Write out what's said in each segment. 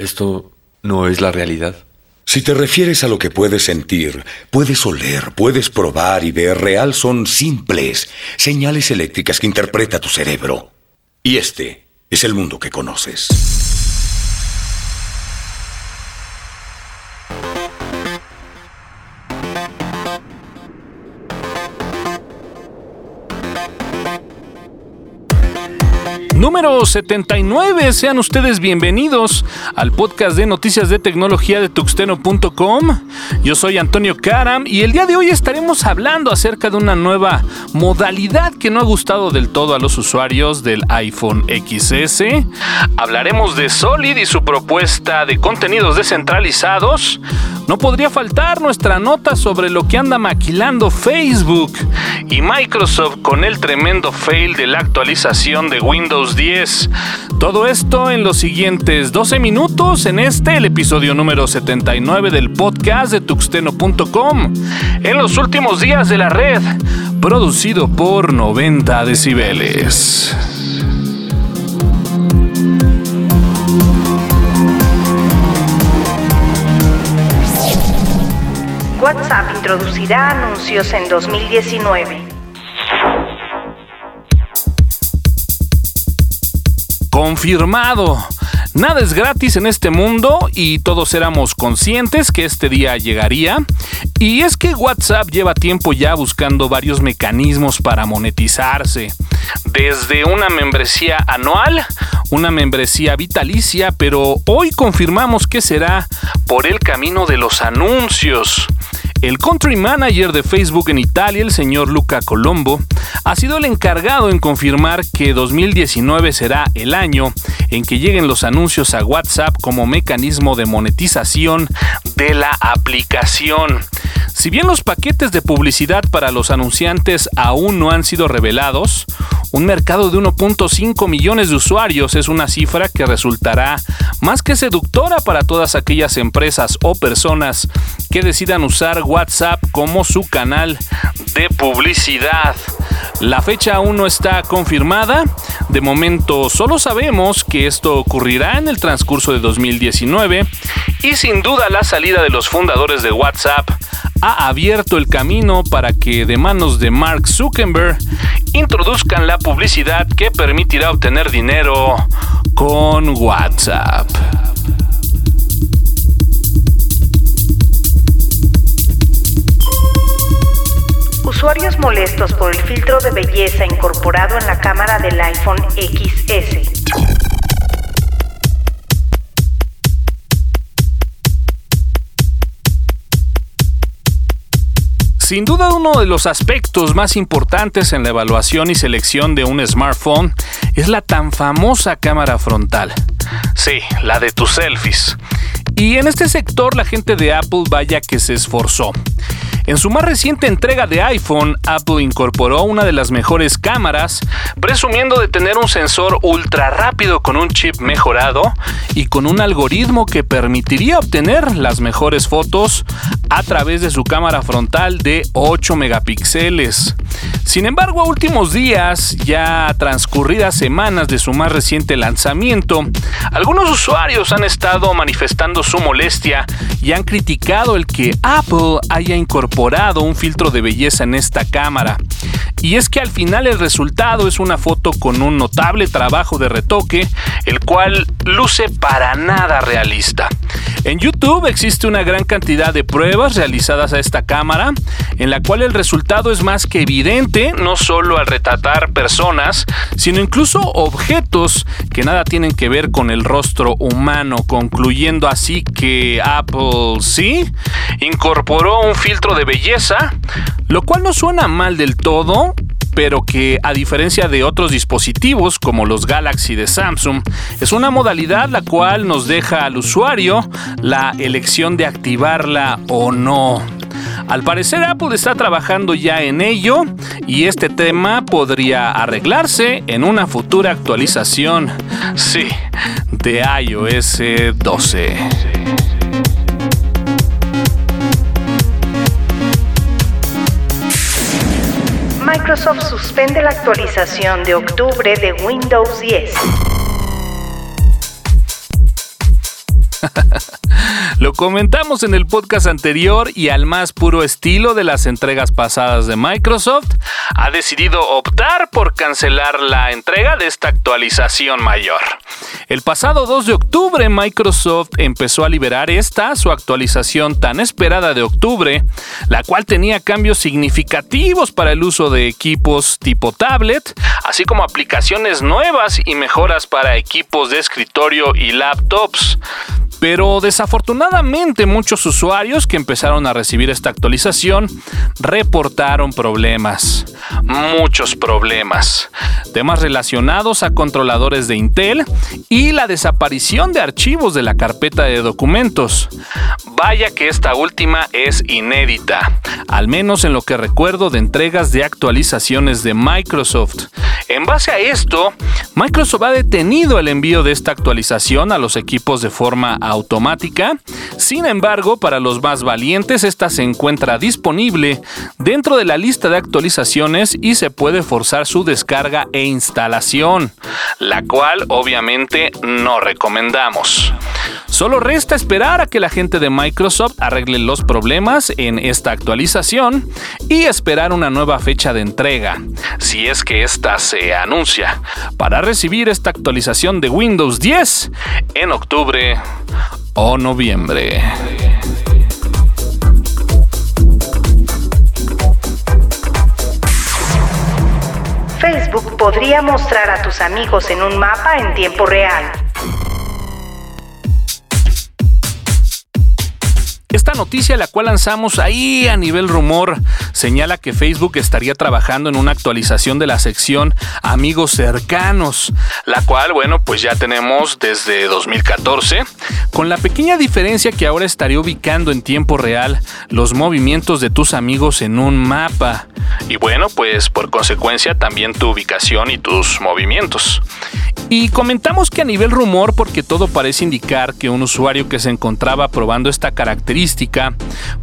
¿Esto no es la realidad? Si te refieres a lo que puedes sentir, puedes oler, puedes probar y ver real son simples señales eléctricas que interpreta tu cerebro. Y este es el mundo que conoces. Número 79, sean ustedes bienvenidos al podcast de noticias de tecnología de tuxteno.com. Yo soy Antonio Karam y el día de hoy estaremos hablando acerca de una nueva modalidad que no ha gustado del todo a los usuarios del iPhone XS. Hablaremos de Solid y su propuesta de contenidos descentralizados. No podría faltar nuestra nota sobre lo que anda maquilando Facebook y Microsoft con el tremendo fail de la actualización de Windows 10. Todo esto en los siguientes 12 minutos en este, el episodio número 79 del podcast de tuxteno.com. En los últimos días de la red, producido por 90 decibeles. WhatsApp introducirá anuncios en 2019. Confirmado. Nada es gratis en este mundo y todos éramos conscientes que este día llegaría. Y es que WhatsApp lleva tiempo ya buscando varios mecanismos para monetizarse. Desde una membresía anual, una membresía vitalicia, pero hoy confirmamos que será por el camino de los anuncios. El country manager de Facebook en Italia, el señor Luca Colombo, ha sido el encargado en confirmar que 2019 será el año en que lleguen los anuncios a WhatsApp como mecanismo de monetización de la aplicación. Si bien los paquetes de publicidad para los anunciantes aún no han sido revelados, un mercado de 1.5 millones de usuarios es una cifra que resultará más que seductora para todas aquellas empresas o personas que decidan usar WhatsApp como su canal de publicidad. La fecha aún no está confirmada. De momento solo sabemos que esto ocurrirá en el transcurso de 2019 y sin duda la salida de los fundadores de WhatsApp ha abierto el camino para que de manos de Mark Zuckerberg introduzcan la publicidad que permitirá obtener dinero con WhatsApp. Usuarios molestos por el filtro de belleza incorporado en la cámara del iPhone XS. Sin duda uno de los aspectos más importantes en la evaluación y selección de un smartphone es la tan famosa cámara frontal. Sí, la de tus selfies. Y en este sector la gente de Apple vaya que se esforzó. En su más reciente entrega de iPhone, Apple incorporó una de las mejores cámaras, presumiendo de tener un sensor ultra rápido con un chip mejorado y con un algoritmo que permitiría obtener las mejores fotos a través de su cámara frontal de 8 megapíxeles. Sin embargo, a últimos días, ya transcurridas semanas de su más reciente lanzamiento, algunos usuarios han estado manifestando su molestia y han criticado el que Apple haya incorporado un filtro de belleza en esta cámara. Y es que al final el resultado es una foto con un notable trabajo de retoque, el cual luce para nada realista. En YouTube existe una gran cantidad de pruebas realizadas a esta cámara, en la cual el resultado es más que evidente, no solo al retratar personas, sino incluso objetos que nada tienen que ver con el rostro humano, concluyendo así que Apple sí incorporó un filtro de belleza, lo cual no suena mal del todo, pero que a diferencia de otros dispositivos como los Galaxy de Samsung, es una modalidad la cual nos deja al usuario la elección de activarla o no. Al parecer Apple está trabajando ya en ello y este tema podría arreglarse en una futura actualización, sí, de iOS 12. Microsoft suspende la actualización de octubre de Windows 10. Lo comentamos en el podcast anterior y al más puro estilo de las entregas pasadas de Microsoft, ha decidido optar por cancelar la entrega de esta actualización mayor. El pasado 2 de octubre Microsoft empezó a liberar esta, su actualización tan esperada de octubre, la cual tenía cambios significativos para el uso de equipos tipo tablet, así como aplicaciones nuevas y mejoras para equipos de escritorio y laptops. Pero desafortunadamente muchos usuarios que empezaron a recibir esta actualización reportaron problemas. Muchos problemas. Temas relacionados a controladores de Intel y la desaparición de archivos de la carpeta de documentos. Vaya que esta última es inédita, al menos en lo que recuerdo de entregas de actualizaciones de Microsoft. En base a esto, Microsoft ha detenido el envío de esta actualización a los equipos de forma automática. Sin embargo, para los más valientes, esta se encuentra disponible dentro de la lista de actualizaciones y se puede forzar su descarga e instalación, la cual obviamente no recomendamos. Solo resta esperar a que la gente de Microsoft arregle los problemas en esta actualización y esperar una nueva fecha de entrega, si es que esta se anuncia, para recibir esta actualización de Windows 10 en octubre o noviembre. Facebook podría mostrar a tus amigos en un mapa en tiempo real. Esta noticia, la cual lanzamos ahí a nivel rumor, señala que Facebook estaría trabajando en una actualización de la sección Amigos cercanos, la cual, bueno, pues ya tenemos desde 2014, con la pequeña diferencia que ahora estaría ubicando en tiempo real los movimientos de tus amigos en un mapa. Y bueno, pues por consecuencia también tu ubicación y tus movimientos. Y comentamos que a nivel rumor, porque todo parece indicar que un usuario que se encontraba probando esta característica,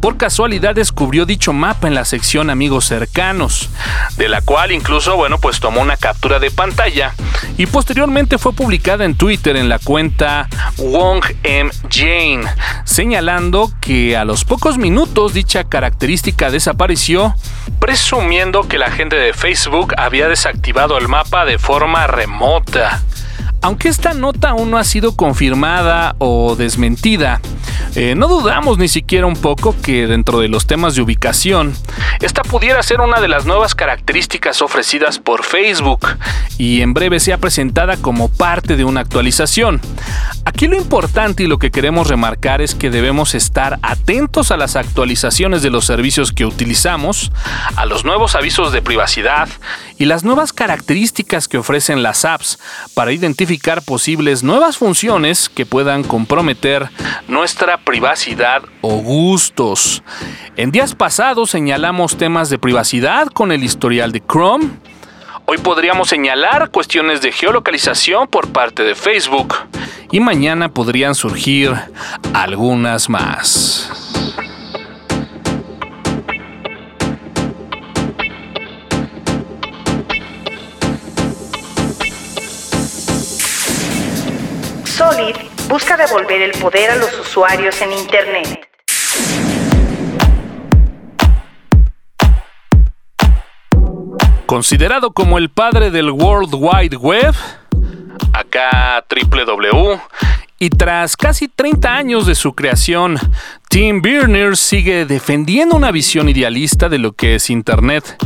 por casualidad descubrió dicho mapa en la sección amigos cercanos, de la cual incluso, bueno, pues tomó una captura de pantalla y posteriormente fue publicada en Twitter en la cuenta Wong M. Jane, señalando que a los pocos minutos dicha característica desapareció, presumiendo que la gente de Facebook había desactivado el mapa de forma remota. Aunque esta nota aún no ha sido confirmada o desmentida, eh, no dudamos ni siquiera un poco que dentro de los temas de ubicación, esta pudiera ser una de las nuevas características ofrecidas por Facebook y en breve sea presentada como parte de una actualización. Aquí lo importante y lo que queremos remarcar es que debemos estar atentos a las actualizaciones de los servicios que utilizamos, a los nuevos avisos de privacidad y las nuevas características que ofrecen las apps para identificar posibles nuevas funciones que puedan comprometer nuestra privacidad o gustos. En días pasados señalamos temas de privacidad con el historial de Chrome. Hoy podríamos señalar cuestiones de geolocalización por parte de Facebook y mañana podrían surgir algunas más. Busca devolver el poder a los usuarios en Internet. Considerado como el padre del World Wide Web, acá www, y tras casi 30 años de su creación, Tim Berners sigue defendiendo una visión idealista de lo que es Internet,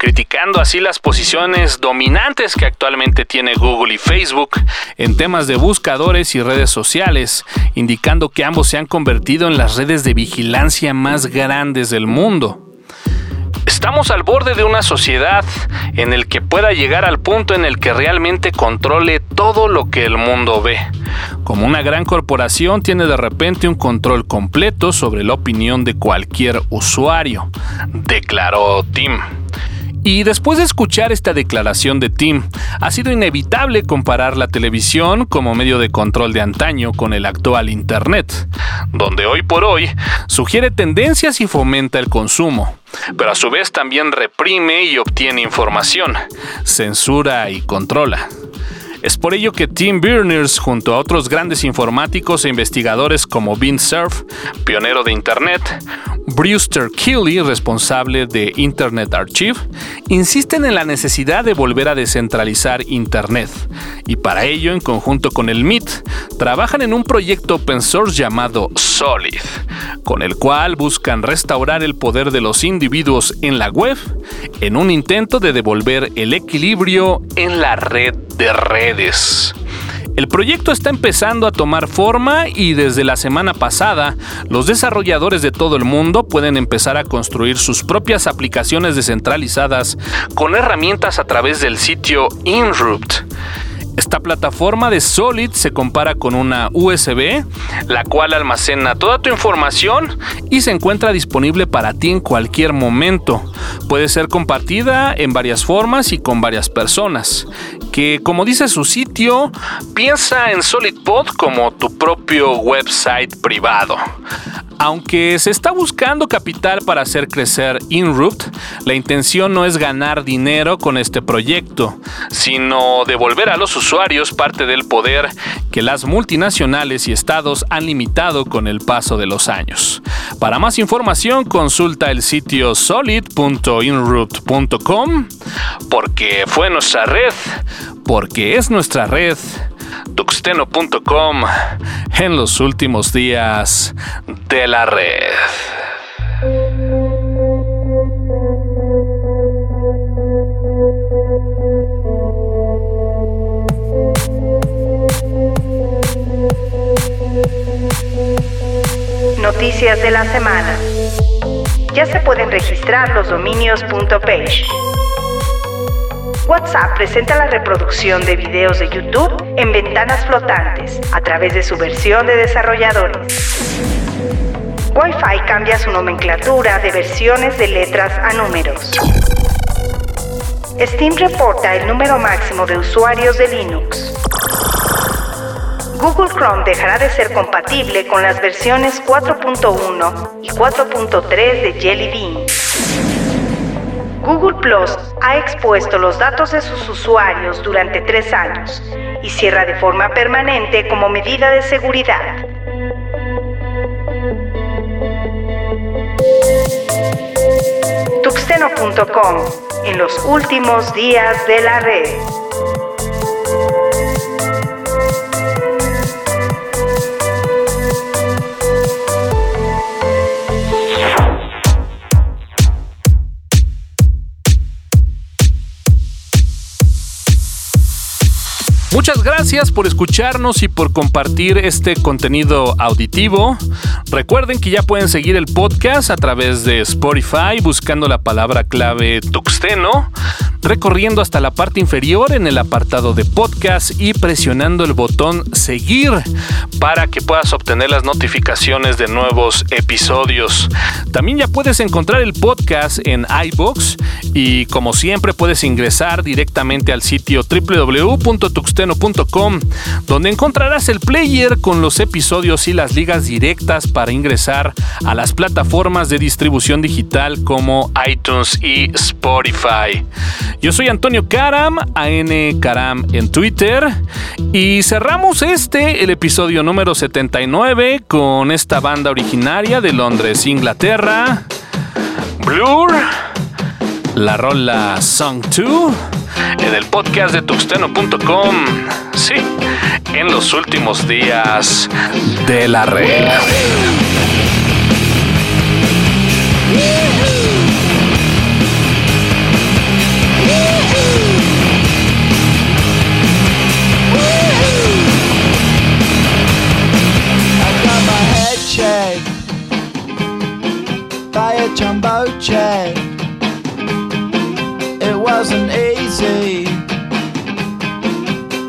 criticando así las posiciones dominantes que actualmente tiene Google y Facebook en temas de buscadores y redes sociales, indicando que ambos se han convertido en las redes de vigilancia más grandes del mundo. Estamos al borde de una sociedad en el que pueda llegar al punto en el que realmente controle todo lo que el mundo ve. Como una gran corporación tiene de repente un control completo sobre la opinión de cualquier usuario, declaró Tim. Y después de escuchar esta declaración de Tim, ha sido inevitable comparar la televisión como medio de control de antaño con el actual Internet, donde hoy por hoy sugiere tendencias y fomenta el consumo, pero a su vez también reprime y obtiene información, censura y controla. Es por ello que Tim Berners, junto a otros grandes informáticos e investigadores como Vint Cerf, pionero de Internet, Brewster Keeley, responsable de Internet Archive, insisten en la necesidad de volver a descentralizar Internet. Y para ello, en conjunto con el MIT, trabajan en un proyecto open source llamado Solid, con el cual buscan restaurar el poder de los individuos en la web en un intento de devolver el equilibrio en la red de redes. El proyecto está empezando a tomar forma y desde la semana pasada los desarrolladores de todo el mundo pueden empezar a construir sus propias aplicaciones descentralizadas con herramientas a través del sitio Inrupt. Esta plataforma de Solid se compara con una USB, la cual almacena toda tu información y se encuentra disponible para ti en cualquier momento. Puede ser compartida en varias formas y con varias personas. Que como dice su sitio, piensa en SolidPod como tu propio website privado. Aunque se está buscando capital para hacer crecer Inrupt, la intención no es ganar dinero con este proyecto, sino devolver a los usuarios parte del poder que las multinacionales y estados han limitado con el paso de los años. Para más información consulta el sitio solid.inrupt.com porque fue nuestra red, porque es nuestra red en los últimos días de la red. Noticias de la semana. Ya se pueden registrar los dominios .page. WhatsApp presenta la reproducción de videos de YouTube en ventanas flotantes a través de su versión de desarrolladores. Wi-Fi cambia su nomenclatura de versiones de letras a números. Steam reporta el número máximo de usuarios de Linux. Google Chrome dejará de ser compatible con las versiones 4.1 y 4.3 de Jelly Bean. Google Plus ha expuesto los datos de sus usuarios durante tres años y cierra de forma permanente como medida de seguridad. Tuxteno.com en los últimos días de la red. Muchas gracias por escucharnos y por compartir este contenido auditivo. Recuerden que ya pueden seguir el podcast a través de Spotify buscando la palabra clave Tuxteno, recorriendo hasta la parte inferior en el apartado de podcast y presionando el botón seguir para que puedas obtener las notificaciones de nuevos episodios. También ya puedes encontrar el podcast en iBox y como siempre puedes ingresar directamente al sitio www.tuxteno donde encontrarás el player con los episodios y las ligas directas para ingresar a las plataformas de distribución digital como iTunes y Spotify. Yo soy Antonio Karam, AN Karam en Twitter, y cerramos este, el episodio número 79, con esta banda originaria de Londres, Inglaterra, Blur, la rola Song 2 en el podcast de tuxteno.com. Sí, en los últimos días de la red. A jumbo jet. It wasn't easy,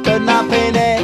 but nothing is.